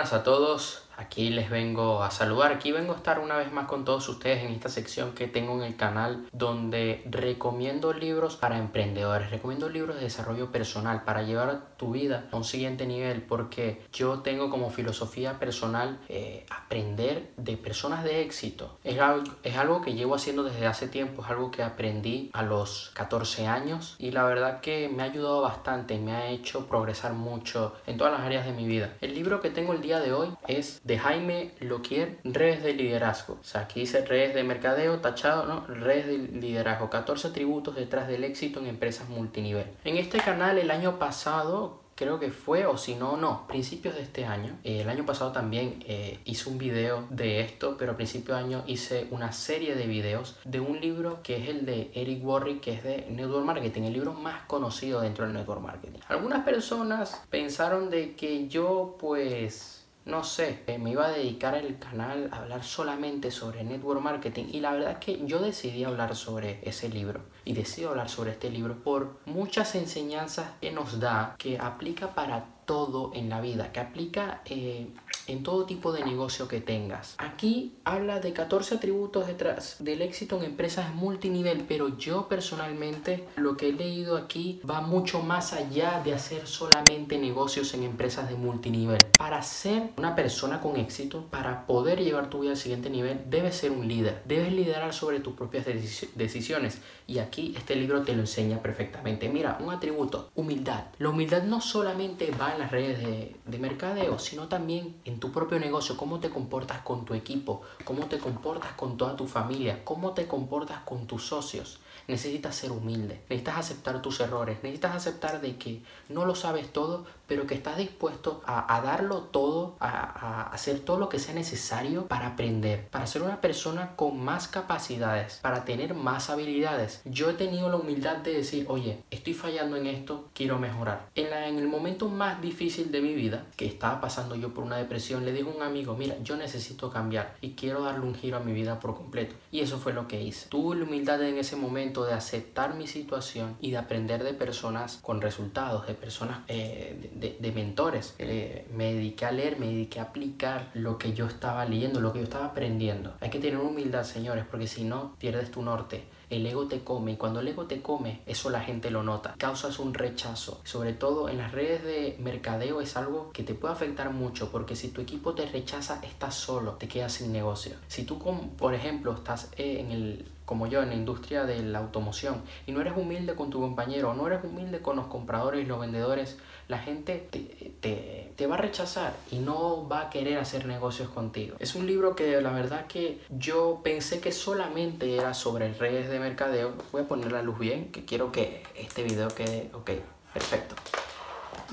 buenas a todos. Aquí les vengo a saludar, aquí vengo a estar una vez más con todos ustedes en esta sección que tengo en el canal donde recomiendo libros para emprendedores, recomiendo libros de desarrollo personal para llevar tu vida a un siguiente nivel porque yo tengo como filosofía personal eh, aprender de personas de éxito. Es algo, es algo que llevo haciendo desde hace tiempo, es algo que aprendí a los 14 años y la verdad que me ha ayudado bastante, me ha hecho progresar mucho en todas las áreas de mi vida. El libro que tengo el día de hoy es de Jaime Loquier, redes de liderazgo. O sea, aquí dice redes de mercadeo, tachado, ¿no? Redes de liderazgo, 14 atributos detrás del éxito en empresas multinivel. En este canal el año pasado creo que fue, o si no, no, principios de este año. Eh, el año pasado también eh, hice un video de esto, pero a principios de año hice una serie de videos de un libro que es el de Eric Warwick, que es de Network Marketing, el libro más conocido dentro del Network Marketing. Algunas personas pensaron de que yo pues no sé, eh, me iba a dedicar el canal a hablar solamente sobre network marketing y la verdad es que yo decidí hablar sobre ese libro y decido hablar sobre este libro por muchas enseñanzas que nos da que aplica para todo en la vida, que aplica eh, en todo tipo de negocio que tengas. Aquí habla de 14 atributos detrás del éxito en empresas multinivel, pero yo personalmente lo que he leído aquí va mucho más allá de hacer solamente negocios en empresas de multinivel. Para ser una persona con éxito, para poder llevar tu vida al siguiente nivel, debes ser un líder, debes liderar sobre tus propias decisiones y aquí este libro te lo enseña perfectamente. Mira, un atributo, humildad. La humildad no solamente va en las redes de, de mercadeo, sino también tu propio negocio, cómo te comportas con tu equipo, cómo te comportas con toda tu familia, cómo te comportas con tus socios. Necesitas ser humilde, necesitas aceptar tus errores, necesitas aceptar de que no lo sabes todo, pero que estás dispuesto a, darlo todo, a, a, hacer todo lo que sea necesario para aprender, para ser una persona con más capacidades, para tener más habilidades. Yo he tenido la humildad de decir, oye, estoy fallando en esto, quiero mejorar. En, la, en el momento más difícil de mi vida, que estaba pasando yo por una depresión, le digo a un amigo, mira, yo necesito cambiar y quiero darle un giro a mi vida por completo. Y eso fue lo que hice. Tuve la humildad en ese momento de aceptar mi situación y de aprender de personas con resultados, de personas, eh, de, mentores. Eh, me dediqué a leer, me dediqué a aplicar lo que yo estaba leyendo, lo que yo estaba aprendiendo. Hay que tener humildad, señores, porque si no, pierdes tu norte el ego te come y cuando el ego te come, eso la gente lo nota. Causas un rechazo. Sobre todo en las redes de mercadeo es algo que te puede afectar mucho porque si tu equipo te rechaza, estás solo, te quedas sin negocio. Si tú, por ejemplo, estás en el como yo en la industria de la automoción y no eres humilde con tu compañero, no eres humilde con los compradores y los vendedores, la gente te, te, va a rechazar y no va a querer hacer negocios contigo. Es un libro que la verdad que yo pensé que solamente era sobre redes de mercadeo. Voy a poner la luz bien, que quiero que este video quede, ok, perfecto.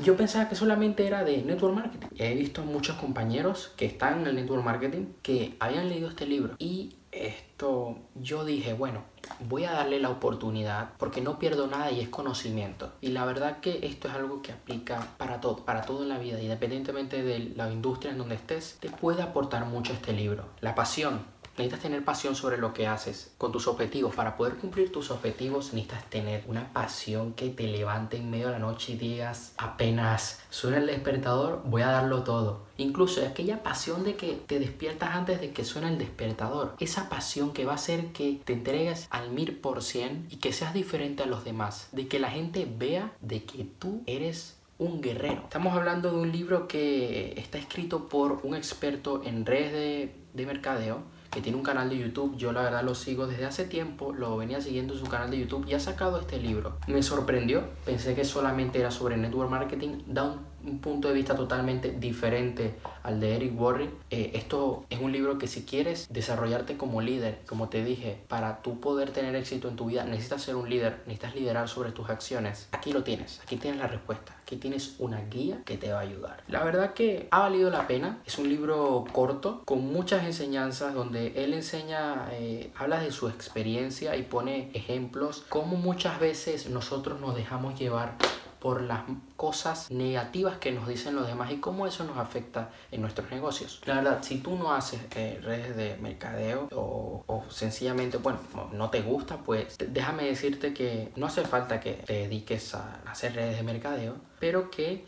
Yo pensaba que solamente era de network marketing. He visto muchos compañeros que están en el network marketing que habían leído este libro y esto yo dije, bueno, voy a darle la oportunidad porque no pierdo nada y es conocimiento. Y la verdad que esto es algo que aplica para todo, para todo en la vida, independientemente de la industria en donde estés, te puede aportar mucho este libro. La pasión, Necesitas tener pasión sobre lo que haces, con tus objetivos. Para poder cumplir tus objetivos necesitas tener una pasión que te levante en medio de la noche y digas, apenas suena el despertador, voy a darlo todo. Incluso aquella pasión de que te despiertas antes de que suene el despertador. Esa pasión que va a hacer que te entregues al mil por cien y que seas diferente a los demás. De que la gente vea de que tú eres un guerrero. Estamos hablando de un libro que está escrito por un experto en redes de, de mercadeo que tiene un canal de YouTube. Yo la verdad lo sigo desde hace tiempo, lo venía siguiendo en su canal de YouTube y ha sacado este libro. Me sorprendió, pensé que solamente era sobre network marketing, da un, punto de vista totalmente diferente al de Eric Warren. Eh, esto es un libro que si quieres desarrollarte como líder, como te dije, para tú poder tener éxito en tu vida, necesitas ser un líder, necesitas liderar sobre tus acciones. Aquí lo tienes, aquí tienes la respuesta que tienes una guía que te va a ayudar. La verdad que ha valido la pena. Es un libro corto con muchas enseñanzas donde él enseña, eh, habla de su experiencia y pone ejemplos, como muchas veces nosotros nos dejamos llevar por las cosas negativas que nos dicen los demás y cómo eso nos afecta en nuestros negocios. La verdad, si tú no haces eh, redes de mercadeo o, o, sencillamente, bueno, no te gusta, pues déjame decirte que no hace falta que te dediques a hacer redes de mercadeo, pero que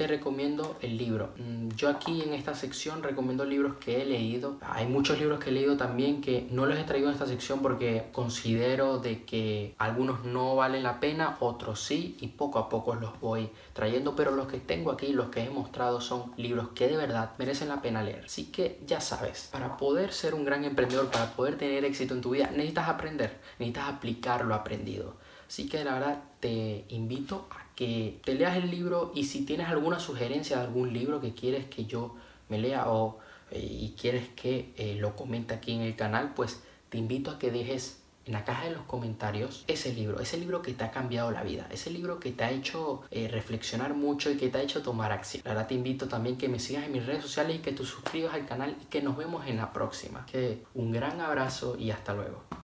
te recomiendo el libro. Mm, yo aquí en esta sección recomiendo libros que he leído. Hay muchos libros que he leído también que no los he traído en esta sección porque considero de que algunos no valen la pena, otros sí, y poco a poco los voy trayendo, pero los que tengo aquí, los que he mostrado son libros que de verdad merecen la pena leer. Así que ya sabes, para poder ser un gran emprendedor, para poder tener éxito en tu vida, necesitas aprender, necesitas aplicar lo aprendido. Así que la verdad te invito a que te leas el libro y si tienes alguna sugerencia de algún libro que quieres que yo me lea o eh, y quieres que eh, lo comente aquí en el canal, pues te invito a que dejes en la caja de los comentarios ese libro, ese libro que te ha cambiado la vida, ese libro que te ha hecho eh, reflexionar mucho y que te ha hecho tomar acción. Ahora te invito también que me sigas en mis redes sociales y que te suscribas al canal y que nos vemos en la próxima. Que un gran abrazo y hasta luego.